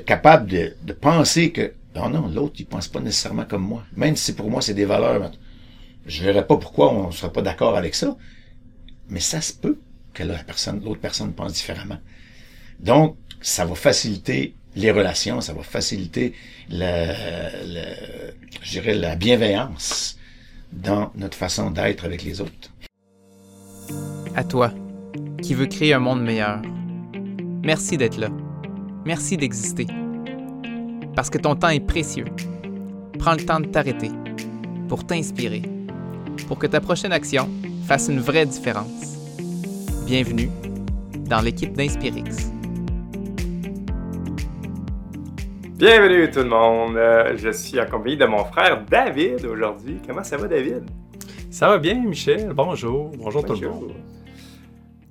capable de, penser que non, non, l'autre, il pense pas nécessairement comme moi. Même si pour moi, c'est des valeurs. Je verrais pas pourquoi on ne serait pas d'accord avec ça. Mais ça se peut que la personne, l'autre personne pense différemment. Donc, ça va faciliter les relations, ça va faciliter la, je dirais, la bienveillance dans notre façon d'être avec les autres. À toi, qui veux créer un monde meilleur. Merci d'être là. Merci d'exister. Parce que ton temps est précieux. Prends le temps de t'arrêter pour t'inspirer, pour que ta prochaine action fasse une vraie différence. Bienvenue dans l'équipe d'Inspirix. Bienvenue tout le monde. Euh, je suis accompagné de mon frère David aujourd'hui. Comment ça va David? Ça va bien Michel. Bonjour. Bonjour, tout le monde.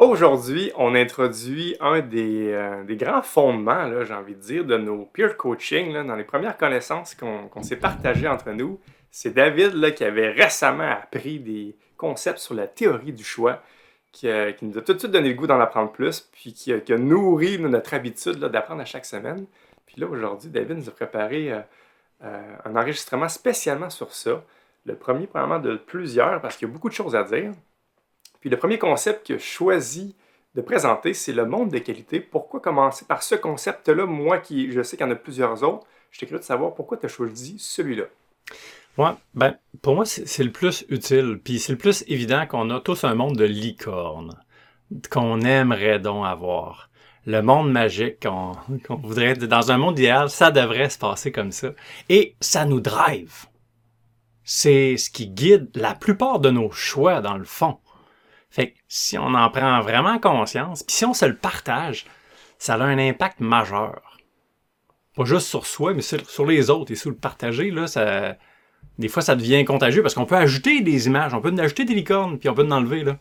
Aujourd'hui, on introduit un des, euh, grands fondements, j'ai envie de dire, de nos peer coaching, dans les premières connaissances qu'on s'est partagées entre nous. C'est David qui avait récemment appris des concepts sur la théorie du choix, qui, euh, nous a tout de suite donné le goût d'en apprendre plus, puis qui, a nourri notre habitude d'apprendre à chaque semaine. Puis là, aujourd'hui, David nous a préparé euh, un enregistrement spécialement sur ça. Le premier, probablement, de plusieurs, parce qu'il y a beaucoup de choses à dire. Puis le premier concept que je choisis de présenter, c'est le monde de qualité. Pourquoi commencer par ce concept-là, moi qui je sais qu'il y en a plusieurs autres, je t'écris de savoir pourquoi tu as choisi celui-là. Ben, pour moi, c'est le plus utile. Puis c'est le plus évident qu'on a tous un monde de licorne qu'on aimerait donc avoir. Le monde magique qu'on voudrait être dans un monde idéal, ça devrait se passer comme ça. Et ça nous drive. C'est ce qui guide la plupart de nos choix, dans le fond. Fait que si on en prend vraiment conscience, puis si on se le partage, ça a un impact majeur. Pas juste sur soi, mais sur, les autres. Et sur le partager, là, ça, des fois, ça devient contagieux parce qu'on peut ajouter des images, on peut ajouter des licornes, puis on peut en enlever. Là.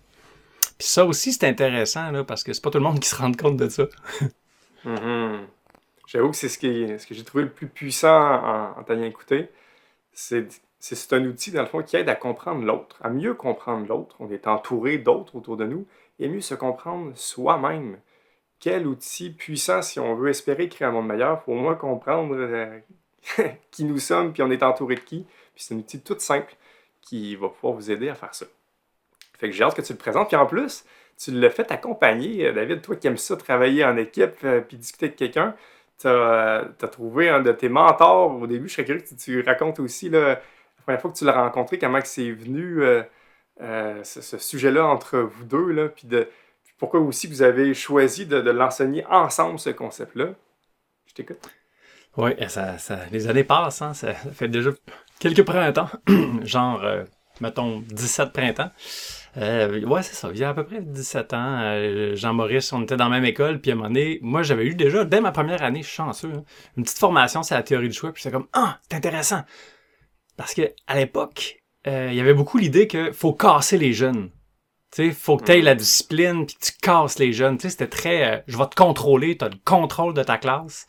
Puis ça aussi, c'est intéressant, là, parce que c'est pas tout le monde qui se rend compte de ça. Mm-hmm. J'avoue que c'est ce, ce que j'ai trouvé le plus puissant en, en t'ayant écouté. C'est c'est un outil, dans le fond, qui aide à comprendre l'autre, à mieux comprendre l'autre. On est entouré d'autres autour de nous et mieux se comprendre soi-même. Quel outil puissant si on veut espérer créer un monde meilleur, il faut au moins comprendre euh, qui nous sommes, puis on est entouré de qui. Puis c'est un outil tout simple qui va pouvoir vous aider à faire ça. Fait que j'ai hâte que tu le présentes. Puis en plus, tu l'as fait accompagner, euh, David, toi qui aimes ça, travailler en équipe, euh, puis discuter avec quelqu'un. Tu as, trouvé un de tes mentors au début. Je serais curieux que tu, racontes aussi là, première fois que tu l'as rencontré, comment c'est venu euh, euh, ce, sujet-là entre vous deux, là, puis, de, pourquoi aussi vous avez choisi de, l'enseigner ensemble, ce concept-là? Je t'écoute. Oui, ça, les années passent, hein, ça fait déjà quelques printemps, genre, euh, mettons, 17 printemps. ouais, c'est ça. Il y a à peu près 17 ans, Jean-Maurice, on était dans la même école, puis à un moment donné, moi, j'avais eu déjà, dès ma première année, je suis chanceux, hein, une petite formation sur la théorie du choix, puis c'est comme, ah, c'est intéressant. Parce que à l'époque, euh, il y avait beaucoup l'idée qu'il faut casser les jeunes. Tu faut que tu aies la discipline puis que tu casses les jeunes. Tu c'était très euh, je vais te contrôler, tu as le contrôle de ta classe.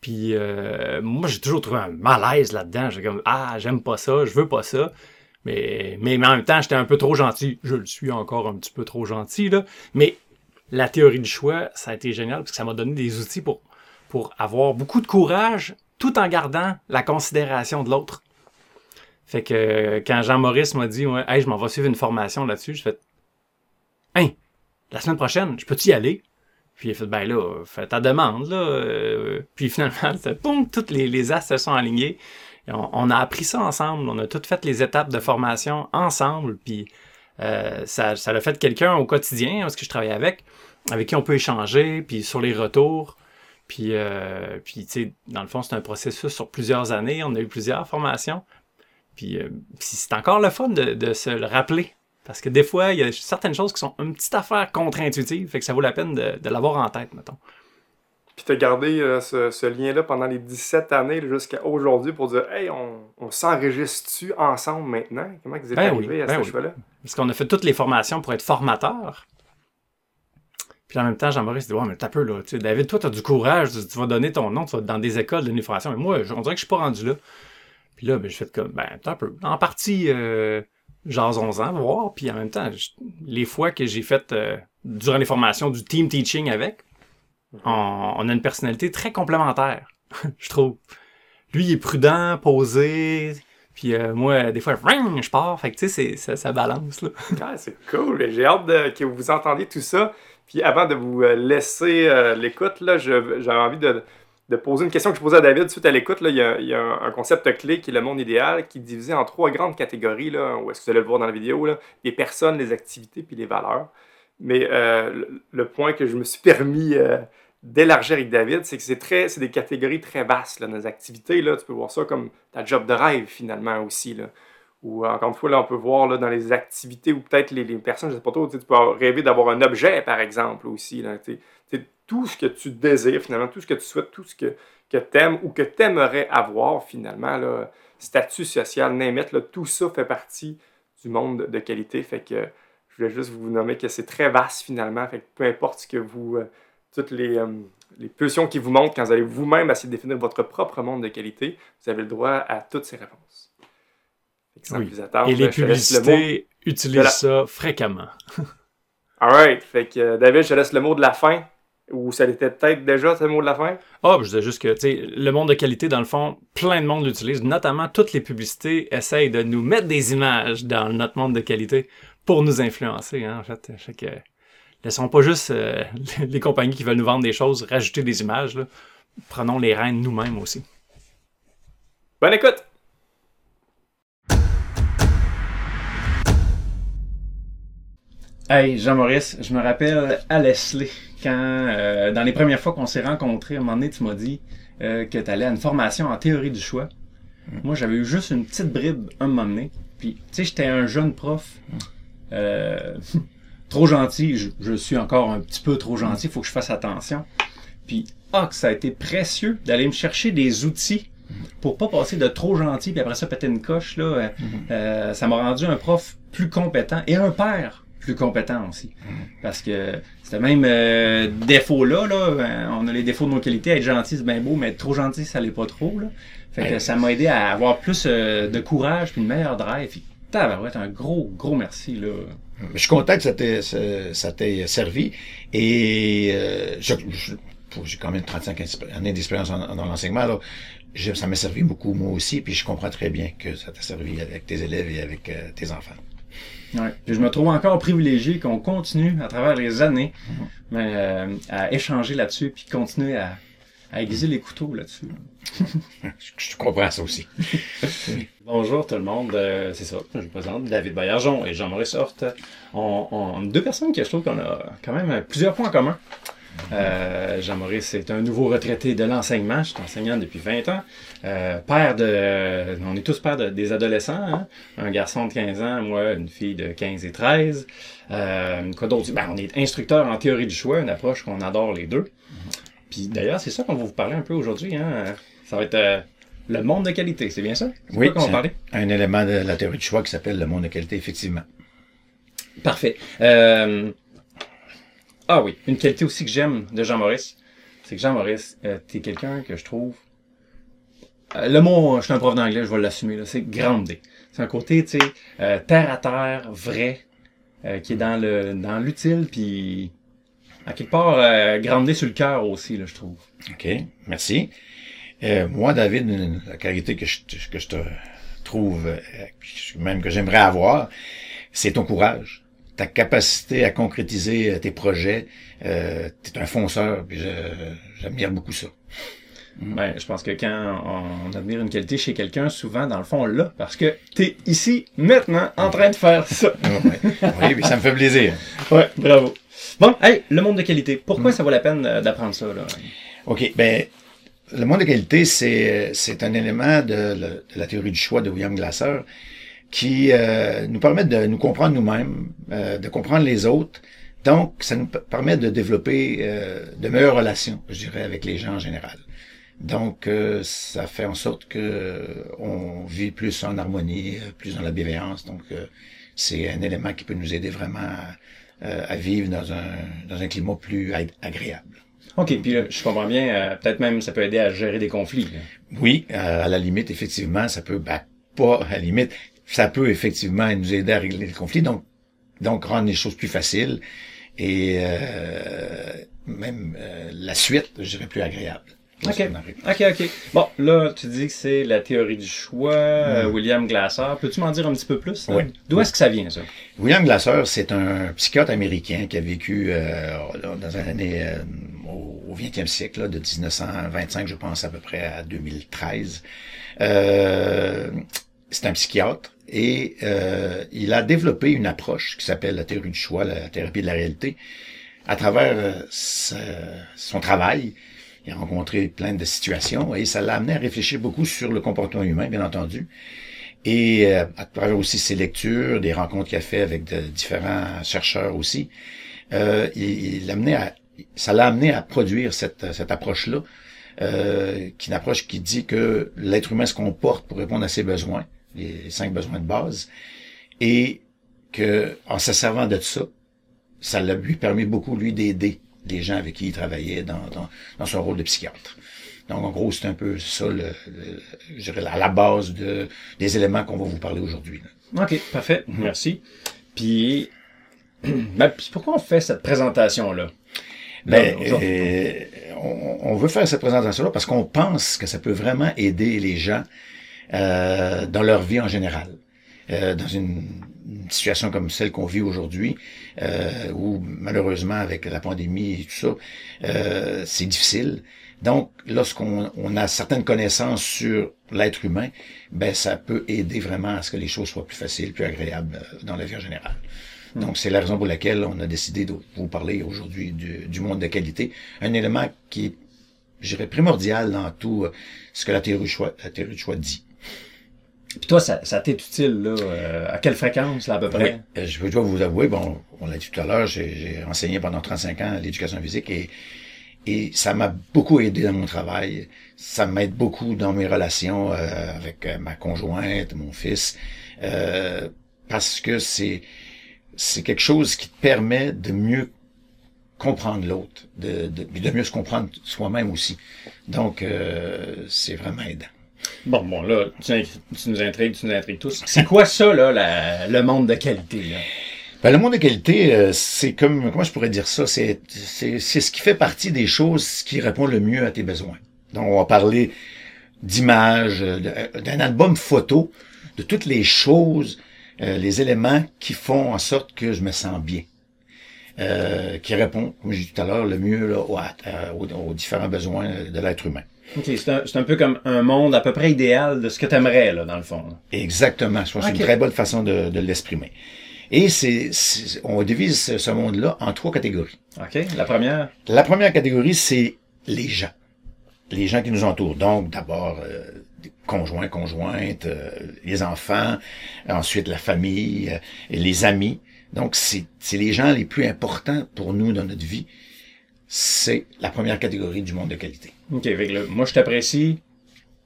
Puis euh, moi, j'ai toujours trouvé un malaise là-dedans. J'ai comme ah, j'aime pas ça, je veux pas ça. Mais, mais, en même temps, j'étais un peu trop gentil. Je le suis encore un petit peu trop gentil, là. Mais la théorie du choix, ça a été génial parce que ça m'a donné des outils pour, pour avoir beaucoup de courage tout en gardant la considération de l'autre. Fait que quand Jean-Maurice m'a dit ouais, Hey, je m'en vais suivre une formation là-dessus, je fais Hein, la semaine prochaine, je peux-tu y aller? Puis il a fait Ben là, fais ta demande, là. Euh, puis finalement, boum, toutes les, les se sont alignés. On, a appris ça ensemble, on a toutes fait les étapes de formation ensemble, puis euh, ça, ça l'a fait quelqu'un au quotidien, parce que je travaille avec, avec qui on peut échanger, puis sur les retours. Puis, euh, puis tu sais, dans le fond, c'est un processus sur plusieurs années. On a eu plusieurs formations. Euh, puis, c'est encore le fun de, se le rappeler. Parce que des fois, il y a certaines choses qui sont une petite affaire contre-intuitive, fait que ça vaut la peine de, l'avoir en tête, mettons. Puis tu as gardé euh, ce, lien-là pendant les 17 années jusqu'à aujourd'hui pour dire Hey, on, on s'enregistre-tu ensemble maintenant? Comment vous êtes ben arrivé à ben ce choix-là? Parce qu'on a fait toutes les formations pour être formateur. Puis en même temps, Jean-Maurice dit Ouais, mais t'as peu là. Tu sais, David, toi, tu as du courage, tu, vas donner ton nom, tu vas dans des écoles de formation. Mais moi, on dirait que je suis pas rendu là. Puis là, ben, je fais comme, ben, un peu. En partie, euh, jason-en, voir. Puis en même temps, les fois que j'ai fait, euh, durant les formations, du team teaching avec, On, on a une personnalité très complémentaire, je trouve. Lui, il est prudent, posé, puis euh, moi, des fois, je pars. Fait que tu sais, ça, ça balance. Là. Ah, c'est cool. J'ai hâte de, que vous entendiez tout ça. Puis avant de vous euh, laisser euh, l'écoute, là, j'avais envie de, de, poser une question que je posais à David suite à l'écoute. Il y a, un, concept clé qui est le monde idéal, qui est divisé en trois grandes catégories, là, est-ce que vous allez le voir dans la vidéo, les personnes, les activités, puis les valeurs. Mais le, le, point que je me suis permis d'élargir avec David, c'est que c'est très, c'est des catégories très vastes, là, nos activités, là, tu peux voir ça comme ta job de rêve, finalement, aussi, là. Ou, encore une fois, là, on peut voir, là, dans les activités ou peut-être les, personnes, je sais pas trop, tu peux rêver d'avoir un objet, par exemple, aussi, là, tout ce que tu désires, finalement, tout ce que tu souhaites, tout ce que, que tu aimes ou que tu aimerais avoir, finalement, là, statut social, n'importe, là, tout ça fait partie du monde de qualité, fait que je voulais juste vous nommer que c'est très vaste, finalement, fait que peu importe ce que vous... Euh, toutes les, euh, les pulsions qui vous montrent quand vous allez vous-même essayer de définir votre propre monde de qualité, vous avez le droit à toutes ces réponses. Oui. Et les publicités utilisent ça fréquemment. Alright. Fait que euh, David, je laisse le mot de la fin. Ou ça l'était peut-être déjà, ce mot de la fin? Ah, oh, je disais juste que, tu sais, le monde de qualité, dans le fond, plein de monde l'utilise. Notamment, toutes les publicités essayent de nous mettre des images dans notre monde de qualité pour nous influencer, hein, en fait. fait que, Laissons pas juste euh, les compagnies qui veulent nous vendre des choses rajouter des images. Prenons les rênes nous-mêmes aussi. Bonne écoute! Hey, Jean-Maurice, je me rappelle à Leslie, quand, euh, dans les premières fois qu'on s'est rencontrés, à un moment donné, tu m'as dit euh, que tu allais à une formation en théorie du choix. Mm. Moi, j'avais eu juste une petite bribe un moment donné. Puis, tu sais, j'étais un jeune prof. Euh, trop gentil, je, suis encore un petit peu trop gentil, il faut que je fasse attention. Puis, ah, que ça a été précieux d'aller me chercher des outils pour pas passer de trop gentil puis après ça péter une coche là. Ça m'a rendu un prof plus compétent et un père plus compétent aussi. Parce que c'était même euh, défaut là, là, on a les défauts de nos qualités, être gentil c'est bien beau, mais être trop gentil ça l'est pas trop là. Fait que ça m'a aidé à avoir plus de courage puis une meilleure drive. Puis, être un gros gros merci là. Je suis content que ça t'ait, ça t'ait servi. Et euh, j'ai quand même 35 années d'expérience dans l'enseignement. Alors, ça m'a servi beaucoup, moi aussi. Puis je comprends très bien que ça t'a servi avec tes élèves et avec euh, tes enfants. Ouais. je me trouve encore privilégié qu'on continue à travers les années mais, euh, à échanger là-dessus puis continuer à, à aiguiser les couteaux là-dessus. je, comprends ça aussi. Bonjour tout le monde, euh, c'est ça, je vous présente David Baillargeon et Jean-Maurice Horte. On, on, deux personnes que je trouve qu'on a quand même plusieurs points en commun. Euh, Jean-Maurice est un nouveau retraité de l'enseignement. Je suis enseignant depuis 20 ans. Euh, père de... On est tous pères de, des adolescents. Hein? Un garçon de 15 ans, moi, une fille de 15 et 13. Euh, quoi d'autre? Ben, on est instructeur en théorie du choix, une approche qu'on adore les deux. Puis d'ailleurs, c'est ça qu'on va vous parler un peu aujourd'hui. Hein? Ça va être euh, le monde de qualité, c'est bien ça? Oui, c'est un, un élément de la théorie du choix qui s'appelle le monde de qualité, effectivement. Parfait. Euh... Ah oui, une qualité aussi que j'aime de Jean-Maurice, c'est que Jean-Maurice, euh, t'es quelqu'un que je trouve... Euh, le mot, je suis un prof d'anglais, je vais l'assumer, c'est groundé. C'est un côté, tu sais, euh, terre à terre, vrai, qui est dans le dans l'utile, puis à quelque part euh, sur le cœur aussi, là, je trouve. OK, merci. Euh, moi, David, la qualité que je, que je te trouve, euh, même que j'aimerais avoir, c'est ton courage, ta capacité à concrétiser euh, tes projets. Euh, tu es un fonceur, puis j'admire beaucoup ça. Mm. Ben, je pense que quand on admire une qualité chez quelqu'un, souvent, dans le fond, là, parce que tu es ici, maintenant, en train de faire ça. oui, ça me fait plaisir. Ouais, bravo. Bon, hey, le monde de qualité. Pourquoi mm. ça vaut la peine euh, d'apprendre ça, là? OK, ben, le monde de qualité, c'est, c'est un élément de, la théorie du choix de William Glasser qui euh, nous permet de nous comprendre nous-mêmes, euh, de comprendre les autres. Donc, ça nous permet de développer de meilleures relations, je dirais, avec les gens en général. Donc, ça fait en sorte que on vit plus en harmonie, plus dans la bienveillance. Donc, c'est un élément qui peut nous aider vraiment à, euh, à vivre dans un, dans un climat plus agréable. OK, puis je comprends bien, euh, peut-être même ça peut aider à gérer des conflits. Oui, euh, à la limite, effectivement, ça peut, ben, pas à la limite, ça peut effectivement nous aider à régler les conflits, donc, donc rendre les choses plus faciles. Et même euh, la suite, je dirais, plus agréable. OK. lorsqu'on arrive. OK, OK. Bon, là, tu dis que c'est la théorie du choix, euh, Mm. William Glasser. Peux-tu m'en dire un petit peu plus? Oui. D'où est-ce que ça vient, ça? William Glasser, c'est un psychiatre américain qui a vécu euh, dans les années euh, au au 20e siècle, là, de 1925, je pense, à peu près à 2013. Euh, c'est un psychiatre et euh, il a développé une approche qui s'appelle la théorie du choix, la thérapie de la réalité. À travers euh, son travail, il a rencontré plein de situations et ça l'a amené à réfléchir beaucoup sur le comportement humain, bien entendu. Et euh, à travers aussi ses lectures, des rencontres qu'il a fait avec de différents chercheurs aussi, euh, il, il amené à, ça l'a amené à produire cette, cette approche-là, euh, qui est une approche qui dit que l'être humain se comporte pour répondre à ses besoins, les cinq besoins de base, et que en se servant de ça, ça l'a lui permis beaucoup lui d'aider les gens avec qui il travaillait dans, dans, dans son rôle de psychiatre. Donc, en gros, c'est un peu ça, le, le- je dirais, la, la base de, des éléments qu'on va vous parler aujourd'hui. OK, parfait. Merci. Puis, ben, pourquoi on fait cette présentation-là? Ben, aujourd'hui. euh, on, on veut faire cette présentation-là parce qu'on pense que ça peut vraiment aider les gens euh, dans leur vie en général. Euh, dans une, une situation comme celle qu'on vit aujourd'hui, euh, où malheureusement avec la pandémie et tout ça, euh, c'est difficile. Donc, lorsqu'on on a certaines connaissances sur l'être humain, ben ça peut aider vraiment à ce que les choses soient plus faciles, plus agréables euh, dans la vie en général. Donc, c'est la raison pour laquelle on a décidé de vous parler aujourd'hui du, du monde de qualité. Un élément qui est, je dirais, primordial dans tout euh, ce que la théorie du choix, la théorie du choix dit. Puis toi, ça, ça t'est utile, là, euh, à quelle fréquence, là, à peu près? Oui, euh, je dois vous avouer, bon, on l'a dit tout à l'heure, j'ai enseigné pendant 35 ans l'éducation physique et, et ça m'a beaucoup aidé dans mon travail. Ça m'aide beaucoup dans mes relations euh, avec euh, ma conjointe, mon fils, euh, parce que c'est c'est quelque chose qui te permet de mieux comprendre l'autre, de, de, de mieux se comprendre soi-même aussi. Donc, euh, c'est vraiment aidant. Bon, bon, là, tu, nous intrigues, tu nous intrigues tous. C'est quoi ça, là, le monde de qualité, là? Ben, le monde de qualité, euh, c'est comme, comment je pourrais dire ça, c'est, c'est, c'est ce qui fait partie des choses qui répond le mieux à tes besoins. Donc, on va parler d'images, euh, de- d'un album photo, de toutes les choses, euh, les éléments qui font en sorte que je me sens bien. Euh, qui répond, comme j'ai dit tout à l'heure, le mieux là, aux, aux différents besoins de l'être humain. OK, c'est un, c'est un peu comme un monde à peu près idéal de ce que t'aimerais, là, dans le fond. Exactement. Je pense que c'est une très bonne façon de, de l'exprimer. Et c'est, c'est- on divise ce, ce monde-là en trois catégories. OK, la première? La première catégorie, c'est les gens. Les gens qui nous entourent. Donc, d'abord, euh, conjoints, conjointes, euh, les enfants, ensuite la famille, euh, et les amis. Donc, c'est c'est les gens les plus importants pour nous dans notre vie. C'est la première catégorie du monde de qualité. OK, là, moi, je t'apprécie.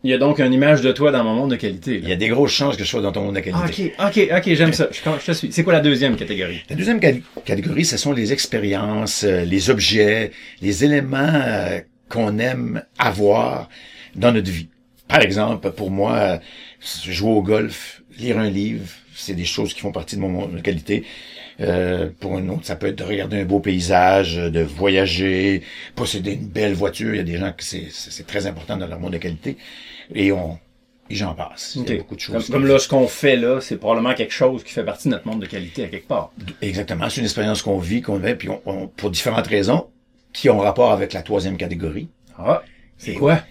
Il y a donc une image de toi dans mon monde de qualité, Il y a des grosses chances que je sois dans ton monde de Ah, qualité. OK, OK, OK, j'aime ça. Je, je te suis. C'est quoi la deuxième catégorie? La deuxième ca- catégorie, ce sont les expériences, euh, les objets, les éléments euh, qu'on aime avoir dans notre vie. Par exemple, pour moi, euh, jouer au golf, lire un livre, c'est des choses qui font partie de mon monde de qualité. Euh, pour un autre, ça peut être de regarder un beau paysage, de voyager, posséder une belle voiture. Il y a des gens que c'est très important dans leur monde de qualité. Et on et j'en passe. Il y a beaucoup de Comme, choses. comme là, ce qu'on fait là, c'est probablement quelque chose qui fait partie de notre monde de qualité à quelque part. Exactement. C'est une expérience qu'on vit, qu'on vit, puis on, on- pour différentes raisons qui ont rapport avec la troisième catégorie, Ah, c'est quoi?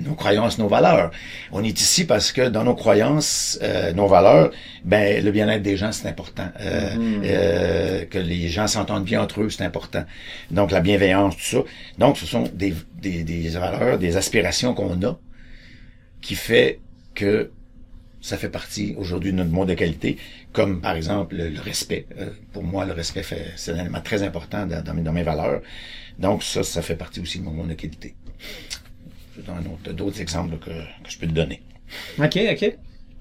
Nos croyances, nos valeurs. On est ici parce que dans nos croyances, euh, nos valeurs, ben le bien-être des gens c'est important. Euh, Mhm. euh, que les gens s'entendent bien entre eux c'est important. Donc la bienveillance, tout ça. Donc ce sont des, des, des valeurs, des aspirations qu'on a qui fait que ça fait partie aujourd'hui de notre monde de qualité, comme par exemple le, le respect. Euh, pour moi, le respect fait, c'est un élément très important dans, dans mes, dans mes valeurs. Donc ça, ça fait partie aussi de mon monde de qualité. Autre- d'autres exemples que, que je peux te donner. OK, OK.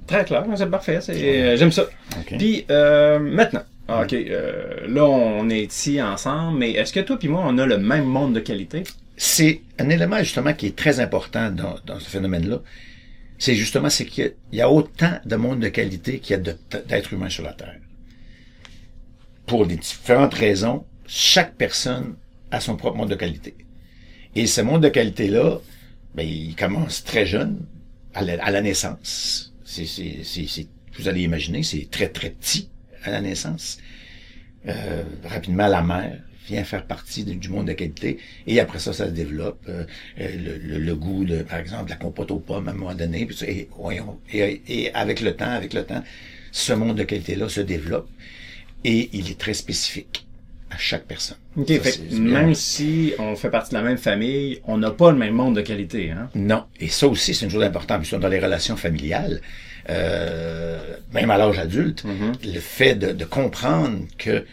Très clair, c'est parfait. euh, J'aime ça. OK? Puis, euh, maintenant. Ah, OK, euh, là, on est ici ensemble, mais est-ce que toi puis moi, on a le même monde de qualité? c'est un élément justement qui est très important dans, dans ce phénomène-là. C'est justement c'est qu'il y a- y a autant de monde de qualité qu'il y a d'êtres humains sur la Terre. Pour des différentes raisons, chaque personne à son propre monde de qualité. Et ce monde de qualité-là, ben, il commence très jeune, à la, naissance. C'est, c'est, c'est, vous allez imaginer, c'est très, très petit à la naissance. Euh, rapidement, la mère vient faire partie du monde de qualité. Et après ça, ça se développe. euh, euh, le, goût, de, par exemple, de la compote aux pommes à un moment donné. Et, voyons, et, et avec le temps, avec le temps, ce monde de qualité-là se développe. Et il est très spécifique à chaque personne. OK, Ça, fait même si on fait partie de la même famille, on n'a pas le même monde de qualité, hein? Non. Et ça aussi, c'est une chose importante. Puis ça, dans les relations familiales, euh, même à l'âge adulte, le fait de, de comprendre que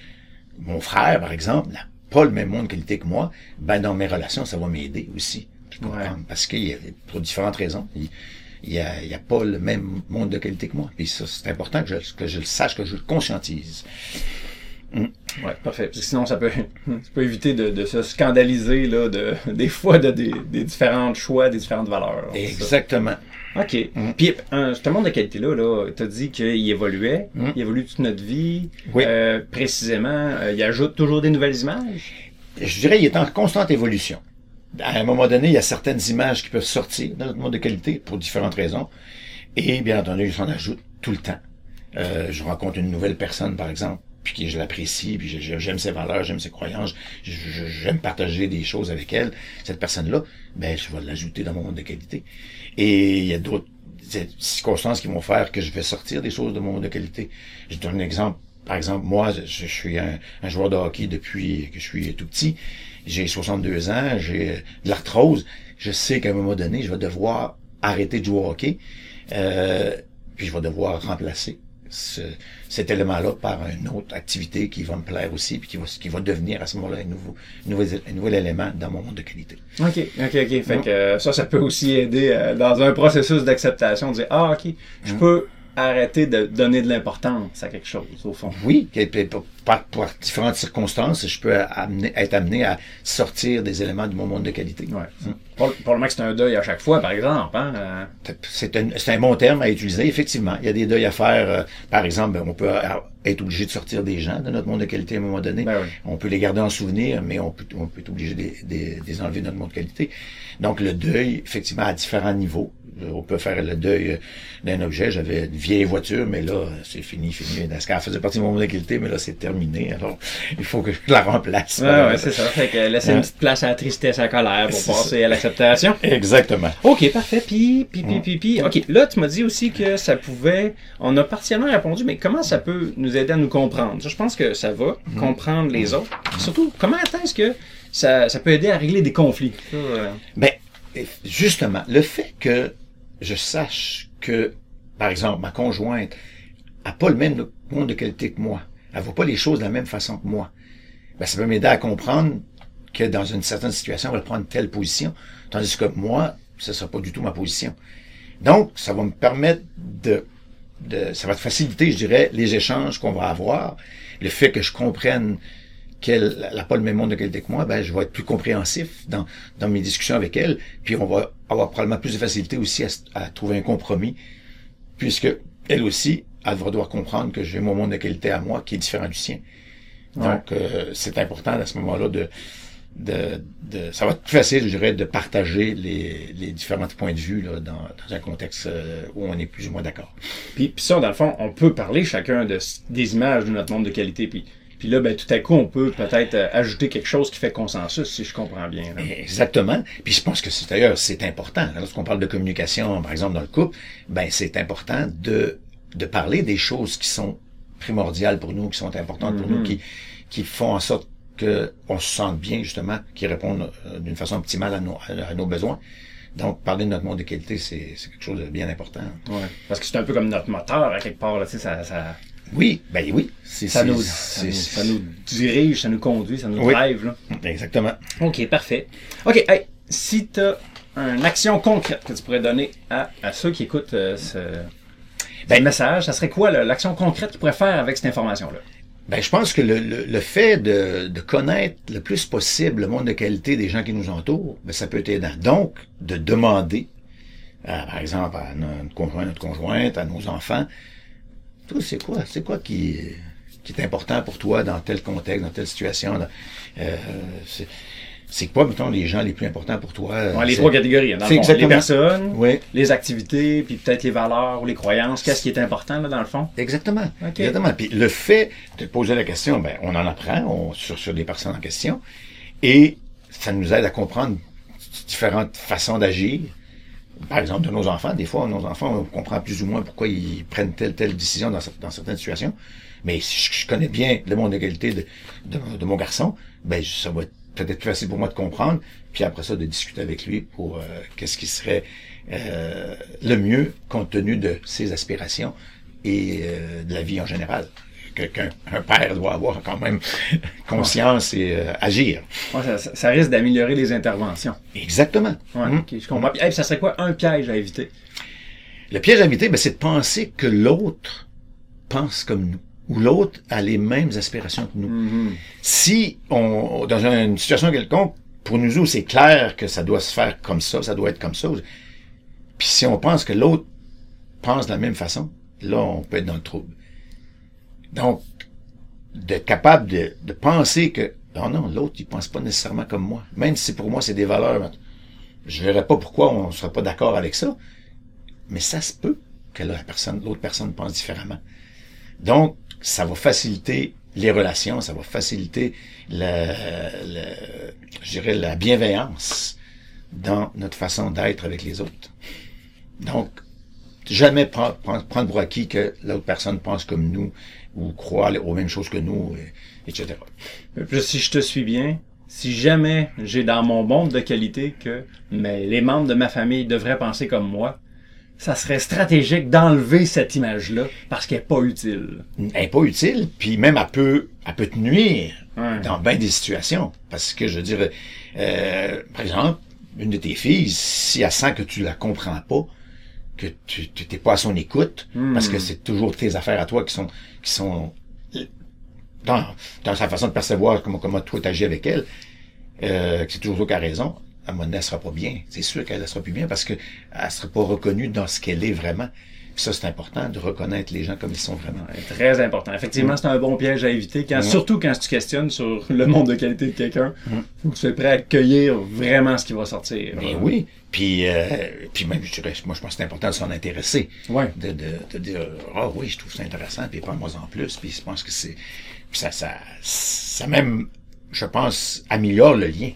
mon frère, par exemple, n'a pas le même monde de qualité que moi, ben dans mes relations, ça va m'aider aussi. comprendre. Parce qu'il y a, pour différentes raisons, il il y a, il a pas le même monde de qualité que moi. Puis ça, c'est important que je, que je le sache, que je le conscientise. Ouais, parfait. Parce que sinon, ça peut, ça peut éviter de, de se scandaliser, là, de, des fois, de, des, des différents choix, des différentes valeurs. C'est ça. Exactement. OK. Puis, un, ce monde de qualité-là, là, t'as dit qu'il évoluait, Mm. il évolue toute notre vie. Oui. Euh, précisément, euh, il ajoute toujours des nouvelles images? je dirais, il est en constante évolution. À un moment donné, il y a certaines images qui peuvent sortir dans notre monde de qualité pour différentes raisons. Et bien entendu, il s'en ajoute tout le temps. Euh, je rencontre une nouvelle personne, par exemple, puis que je l'apprécie, puis j'aime ses valeurs, j'aime ses croyances, j'aime partager des choses avec elle. Cette personne-là, ben, je vais l'ajouter dans mon monde de qualité. Et il y a d'autres circonstances qui vont faire que je vais sortir des choses de mon monde de qualité. Je donne un exemple. Par exemple, moi, je, suis un, un joueur de hockey depuis que je suis tout petit. J'ai 62 ans, j'ai de l'arthrose. Je sais qu'à un moment donné, je vais devoir arrêter de jouer au hockey. Euh, puis je vais devoir remplacer ce- cet élément-là par une autre activité qui va me plaire aussi, puis qui va, qui va devenir à ce moment-là un nouveau, nouvel, un nouvel élément dans mon monde de qualité. OK, OK, OK. Fait que euh, ça, ça peut aussi aider euh, dans un processus d'acceptation, de dire, ah, OK, je peux arrêter de donner de l'importance à quelque chose, au fond. Oui, et puis par, par- différentes circonstances, je peux amener, être amené à sortir des éléments de mon monde de qualité. Ouais. Pour, pour le mec, c'est un deuil à chaque fois, par exemple. Hein? euh, C'est un, bon terme à utiliser, effectivement. Il y a des deuils à faire. euh, par exemple, ben, on peut être obligé de sortir des gens de notre monde de qualité à un moment donné. Ben oui. On peut les garder en souvenir, mais on peut, on peut être obligé de, de- de les enlever de notre monde de qualité. Donc, le deuil, effectivement, à différents niveaux. Euh, On peut faire le deuil euh, d'un objet. J'avais une vieille voiture, mais là, c'est fini, fini. Parce qu'elle faisait partie de mon qualité, mais là, c'est terminé. Alors, il faut que je la remplace. Ouais, ouais, c'est ça. Fait que laisser Ouais. une petite place à la tristesse, à la colère pour passer à l'acceptation. Exactement. OK, parfait. Puis, puis, puis, puis, puis. OK, là, tu m'as dit aussi que ça pouvait... On a partiellement répondu, mais comment ça peut nous aider à nous comprendre? Ça, je pense que ça va, comprendre les autres. Surtout, comment est-ce que ça, ça peut aider à régler des conflits? Ça, euh, Ben, justement, le fait que je sache que, par exemple, ma conjointe a pas le même monde de qualité que moi, elle voit pas les choses de la même façon que moi, ben, ça peut m'aider à comprendre que dans une certaine situation, elle va prendre telle position, tandis que moi, ce sera pas du tout ma position. Donc, ça va me permettre de, de ça va faciliter, je dirais, les échanges qu'on va avoir, le fait que je comprenne qu'elle n'a pas le même monde de qualité que moi, ben, je vais être plus compréhensif dans, dans mes discussions avec elle, puis on va avoir probablement plus de facilité aussi à, trouver un compromis, puisque elle aussi, elle va devoir comprendre que j'ai mon monde de qualité à moi qui est différent du sien. Donc, euh, c'est important à ce moment-là de, de, de, ça va être plus facile, je dirais, de partager les, les différents points de vue là, dans, dans un contexte euh, où on est plus ou moins d'accord. Puis, puis ça, dans le fond, on peut parler chacun de, des images de notre monde de qualité. Puis, puis là, ben, tout à coup, on peut peut-être euh, ajouter quelque chose qui fait consensus, si je comprends bien. là. Exactement. Puis je pense que c'est d'ailleurs c'est important. Lorsqu'on parle de communication, par exemple dans le couple, ben c'est important de de parler des choses qui sont primordiales pour nous, qui sont importantes pour nous, qui qui font en sorte que on se sente bien justement, qui répondent euh, d'une façon optimale à nos à, nos besoins. Donc parler de notre monde de qualité, c'est c'est quelque chose de bien important. Ouais. Parce que c'est un peu comme notre moteur, à quelque part. Là, tu sais, ça, ça, Oui, ben oui, c'est ça, nous, ça, nous, ça nous dirige, ça nous conduit, ça nous Oui. drive. Là. exactement. OK, parfait. OK, hey, si tu as une action concrète que tu pourrais donner à, à ceux qui écoutent euh, ce, Ben- ce message, ça serait quoi là, l'action concrète qu'ils pourraient faire avec cette information-là? Ben, je pense que le, le, le fait de, de connaître le plus possible le monde de qualité des gens qui nous entourent, ben, ça peut être aidant. Donc, de demander, à, par exemple, à notre conjoint, notre conjointe, à nos enfants, c'est quoi, c'est quoi qui, qui est important pour toi dans tel contexte, dans telle situation. dans- euh, c'est- c'est quoi, mettons, les gens les plus importants pour toi? euh, Ouais, les trois catégories. hein, Dans c'est le fond. Les personnes, Oui, les activités, puis peut-être les valeurs ou les croyances. Qu'est-ce qui est important là, dans le fond? exactement. Ok. Exactement. Puis le fait de poser la question, ben, on en apprend on- sur, sur des personnes en question et ça nous aide à comprendre différentes façons d'agir. Par exemple, de nos enfants, des fois, nos enfants, on comprend plus ou moins pourquoi ils prennent telle telle décision dans, cer- dans certaines situations. Mais si je, connais bien le monde d'égalité de, de, de mon garçon, ben ça va être peut-être plus facile pour moi de comprendre, puis après ça de discuter avec lui pour euh, qu'est-ce qui serait euh, le mieux compte tenu de ses aspirations et euh, de la vie en général. Que- Qu'un un père doit avoir quand même conscience et euh, agir. Ouais, ça, ça- risque d'améliorer les interventions. Exactement. Ouais, ok, je comprends. Puis, hey, puis ça serait quoi un piège à éviter? Le piège à éviter, ben, c'est de penser que l'autre pense comme nous, ou l'autre a les mêmes aspirations que nous. Mhm. Si on, dans une situation quelconque, pour nous autres, c'est clair que ça doit se faire comme ça, ça doit être comme ça. Puis si on pense que l'autre pense de la même façon, là, on peut être dans le trouble. Donc, d'être capable de, penser que, non, non, l'autre, il pense pas nécessairement comme moi. Même si pour moi, c'est des valeurs, je verrais pas pourquoi on serait pas d'accord avec ça. Mais ça se peut que la personne, l'autre personne pense différemment. Donc, ça va faciliter les relations, ça va faciliter la, je dirais la bienveillance dans notre façon d'être avec les autres. Donc, jamais prendre, prendre pour acquis que l'autre personne pense comme nous ou croit aux mêmes choses que nous, et- etc. Euh, si je te suis bien, si jamais j'ai dans mon monde de qualité que mais les membres de ma famille devraient penser comme moi, ça serait stratégique d'enlever cette image-là parce qu'elle est pas utile. Elle n'est pas utile, puis même elle peut, elle peut te nuire dans bien des situations. Parce que, je veux dire, euh, par exemple, une de tes filles, si elle sent que tu la comprends pas, que tu n'es pas à son écoute, Hmm. parce que c'est toujours tes affaires à toi qui sont qui sont dans, dans sa façon de percevoir comment, comment toi t'agis avec elle, euh, que c'est toujours toi qui as raison, à donné, elle sera pas bien. C'est sûr qu'elle ne sera plus bien parce que elle sera pas reconnue dans ce qu'elle est vraiment. Puis ça, c'est important de reconnaître les gens comme ils sont vraiment. Très important. Effectivement, c'est un bon piège à éviter, quand, surtout quand tu questionnes sur le monde de qualité de quelqu'un. Mm. Faut que tu sois prêt à accueillir vraiment ce qui va sortir. Mais oui. Puis, euh, puis même, je dirais, moi, je pense que c'est important de s'en intéresser. Ouais. De, de, de dire, ah oui, je trouve ça intéressant, puis pas moi en plus. Puis je pense que c'est, puis ça, ça, ça même, je pense, améliore le lien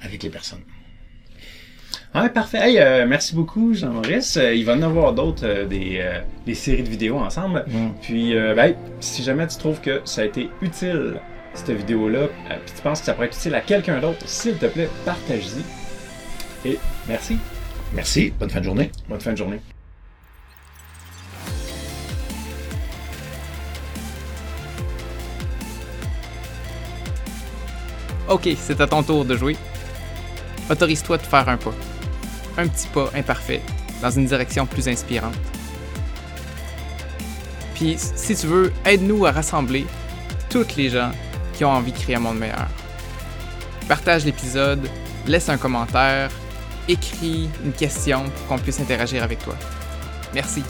avec les personnes. Ouais, parfait. Hey, euh, merci beaucoup, Jean-Maurice. Euh, il va y en avoir d'autres, euh, des, euh, des séries de vidéos ensemble. Mm. Puis, euh, ben, si jamais tu trouves que ça a été utile, cette vidéo-là, euh, puis tu penses que ça pourrait être utile à quelqu'un d'autre, s'il te plaît, partage-y. Et merci. Merci. Bonne fin de journée. Bonne fin de journée. Ok, c'est à ton tour de jouer. Autorise-toi de faire un pas. Un petit pas imparfait dans une direction plus inspirante. Puis, si tu veux, aide-nous à rassembler toutes les gens qui ont envie de créer un monde meilleur. Partage l'épisode, laisse un commentaire, écris une question pour qu'on puisse interagir avec toi. Merci.